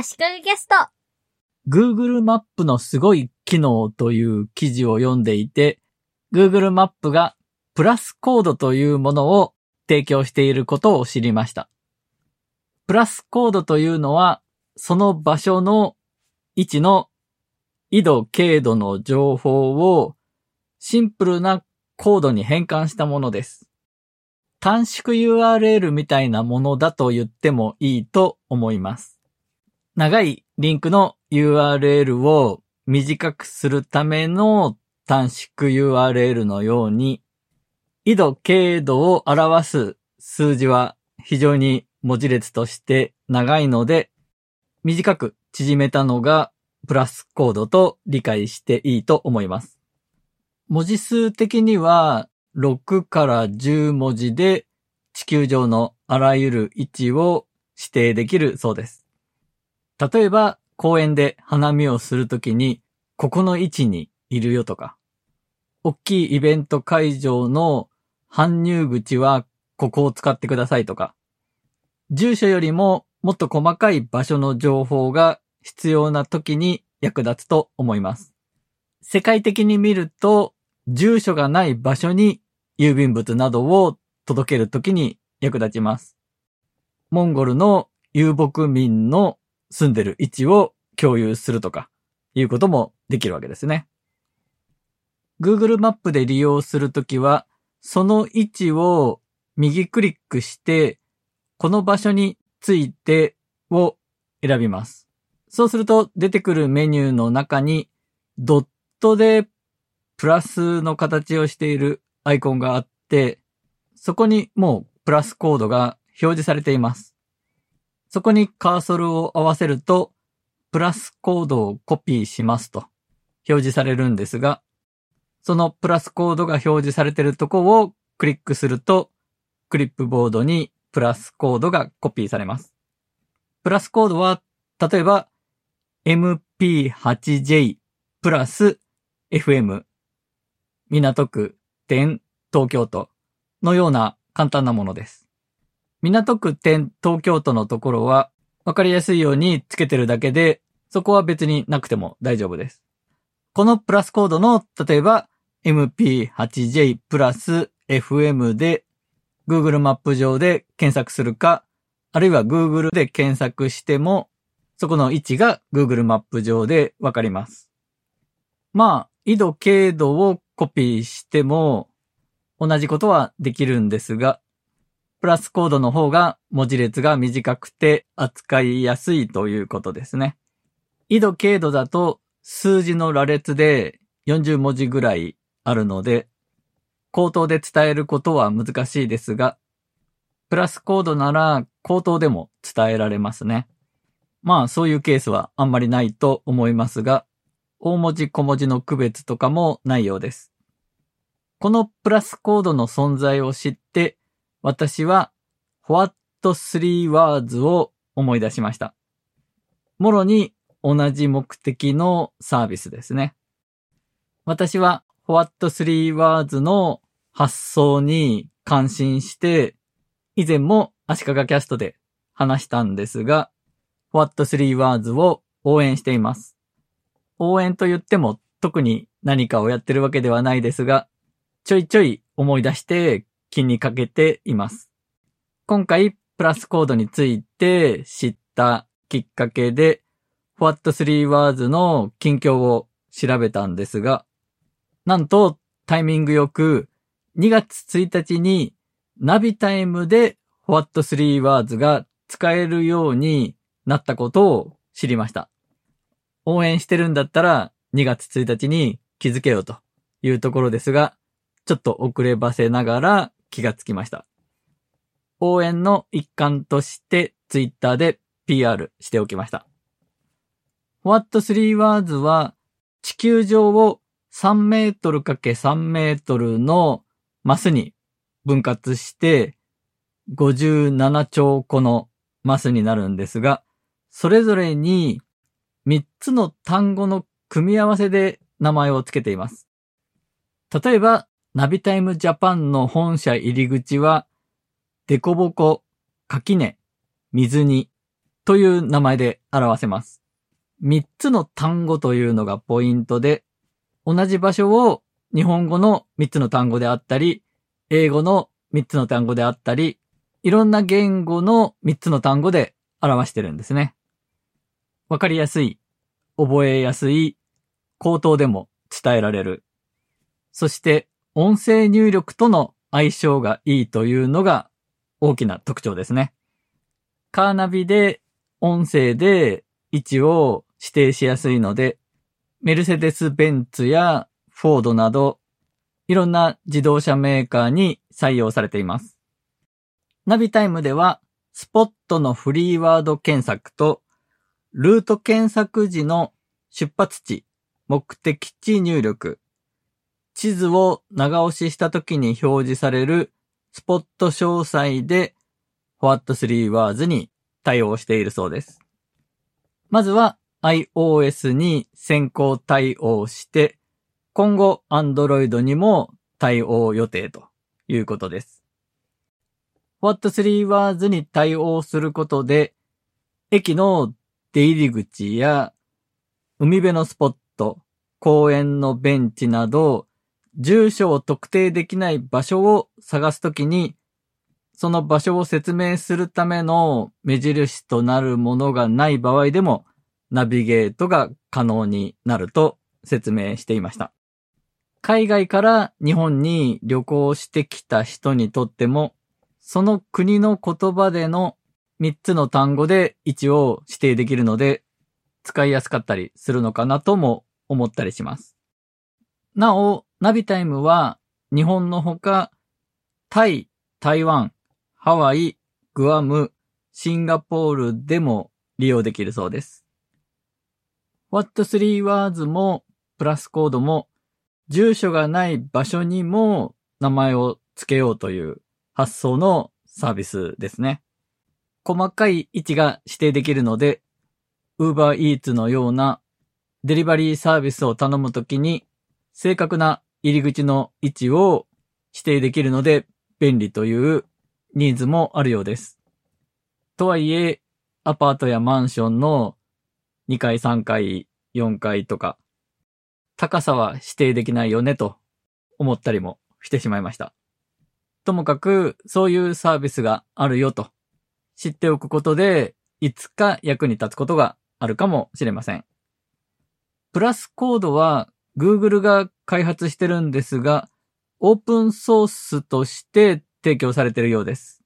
足利ゲスト。Google マップのすごい機能という記事を読んでいて、Google マップがプラスコードというものを提供していることを知りました。プラスコードというのは、その場所の位置の緯度、経度の情報をシンプルなコードに変換したものです。短縮 URL みたいなものだと言ってもいいと思います。長いリンクの URL を短くするための短縮 URL のように、緯度、経度を表す数字は非常に文字列として長いので、短く縮めたのがプラスコードと理解していいと思います。文字数的には6から10文字で地球上のあらゆる位置を指定できるそうです。例えば公園で花見をするときにここの位置にいるよとか、大きいイベント会場の搬入口はここを使ってくださいとか、住所よりももっと細かい場所の情報が必要な時に役立つと思います。世界的に見ると、住所がない場所に郵便物などを届けるときに役立ちます。モンゴルの遊牧民の住んでる位置を共有するとか、いうこともできるわけですね。Google マップで利用するときは、その位置を右クリックして、この場所についてを選びます。そうすると出てくるメニューの中にドットでプラスの形をしているアイコンがあって、そこにもうプラスコードが表示されています。そこにカーソルを合わせると、プラスコードをコピーしますと表示されるんですが、そのプラスコードが表示されているとこをクリックすると、クリップボードにプラスコードがコピーされます。プラスコードは、例えば、mp8j プラス fm 港区点東京都のような簡単なものです。港区点東京都のところはわかりやすいようにつけてるだけで、そこは別になくても大丈夫です。このプラスコードの、例えば mp8j プラス fm で Google マップ上で検索するか、あるいは Google で検索しても、そこの位置が Google マップ上でわかります。まあ、緯度、経度をコピーしても同じことはできるんですが、プラスコードの方が文字列が短くて扱いやすいということですね。緯度、経度だと数字の羅列で40文字ぐらいあるので、口頭で伝えることは難しいですが、プラスコードなら口頭でも伝えられますね。まあそういうケースはあんまりないと思いますが、大文字小文字の区別とかもないようです。このプラスコードの存在を知って、私は What Three Words を思い出しました。もろに同じ目的のサービスですね。私は What Three Words の発想に感心して、以前も足利キャストで話したんですが、What Three Words を応援しています。応援と言っても特に何かをやってるわけではないですが、ちょいちょい思い出して気にかけています。今回プラスコードについて知ったきっかけで、What Three Words の近況を調べたんですが、なんとタイミングよく2月1日にナビタイムで What Three Words が使えるようになったことを知りました。応援してるんだったら2月1日に気づけよというところですが、ちょっと遅ればせながら気がつきました。応援の一環としてツイッターで PR しておきました。What Three Words は地球上を3メートル ×3 メートルのマスに分割して57兆個のマスになるんですが、それぞれに3つの単語の組み合わせで名前を付けています。例えば、ナビタイムジャパンの本社入り口は、デコボコ、垣根、水に、という名前で表せます。3つの単語というのがポイントで、同じ場所を日本語の3つの単語であったり、英語の3つの単語であったり、いろんな言語の3つの単語で表してるんですね。わかりやすい、覚えやすい、口頭でも伝えられる。そして、音声入力との相性がいいというのが大きな特徴ですね。カーナビで音声で位置を指定しやすいので、メルセデス・ベンツやフォードなど、いろんな自動車メーカーに採用されています。ナビタイムでは、スポットのフリーワード検索と、ルート検索時の出発地、目的地入力、地図を長押しした時に表示されるスポット詳細で What3 Words に対応しているそうです。まずは iOS に先行対応して、今後 Android にも対応予定ということです。What3 Words に対応することで、駅の出入り口や海辺のスポット、公園のベンチなど、住所を特定できない場所を探すときに、その場所を説明するための目印となるものがない場合でも、ナビゲートが可能になると説明していました。海外から日本に旅行してきた人にとっても、その国の言葉での3つの単語で位置を指定できるので、使いやすかったりするのかなとも思ったりします。なお、ナビタイムは日本のほか、タイ、台湾、ハワイ、グアム、シンガポールでも利用できるそうです。What3 Words もプラスコードも住所がない場所にも名前を付けようという発想のサービスですね。細かい位置が指定できるので、Uber Eats のようなデリバリーサービスを頼むときに正確な入り口の位置を指定できるので便利というニーズもあるようです。とはいえ、アパートやマンションの2階、3階、4階とか、高さは指定できないよねと思ったりもしてしまいました。ともかく、そういうサービスがあるよと知っておくことで、いつか役に立つことがあるかもしれません。プラスコードは Google が開発してるんですが、オープンソースとして提供されてるようです。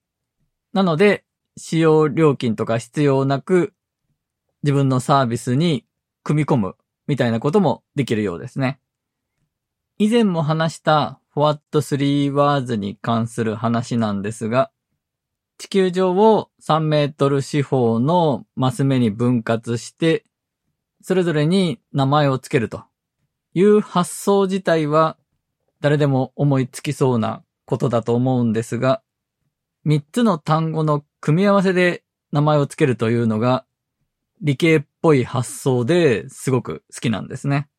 なので、使用料金とか必要なく、自分のサービスに組み込むみたいなこともできるようですね。以前も話した What3 Words に関する話なんですが、地球上を3メートル四方のマス目に分割して、それぞれに名前をつけるという発想自体は誰でも思いつきそうなことだと思うんですが、3つの単語の組み合わせで名前をつけるというのが理系っぽい発想ですごく好きなんですね。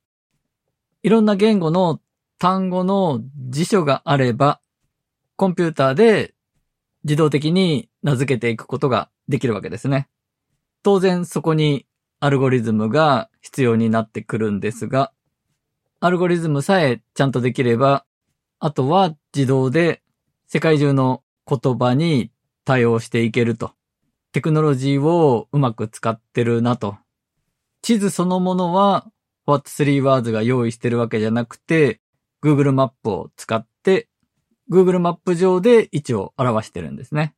いろんな言語の単語の辞書があれば、コンピューターで自動的に名付けていくことができるわけですね。当然そこにアルゴリズムが必要になってくるんですが、アルゴリズムさえちゃんとできれば、あとは自動で世界中の言葉に対応していけると。テクノロジーをうまく使ってるなと。地図そのものは What3 Words が用意してるわけじゃなくて、Google マップを使って、Google マップ上で位置を表してるんですね。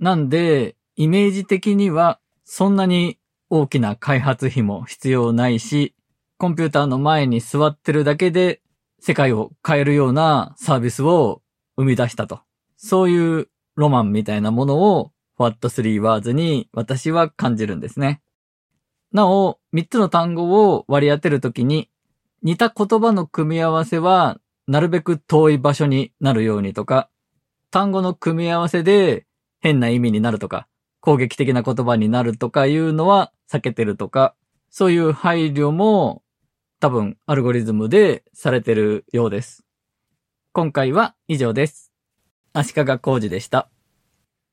なんで、イメージ的にはそんなに大きな開発費も必要ないし、コンピューターの前に座ってるだけで世界を変えるようなサービスを生み出したと。そういうロマンみたいなものを What3 Words に私は感じるんですね。なお、3つの単語を割り当てるときに、似た言葉の組み合わせは、なるべく遠い場所になるようにとか、単語の組み合わせで変な意味になるとか、攻撃的な言葉になるとかいうのは避けてるとか、そういう配慮も多分アルゴリズムでされてるようです。今回は以上です。足利工事でした。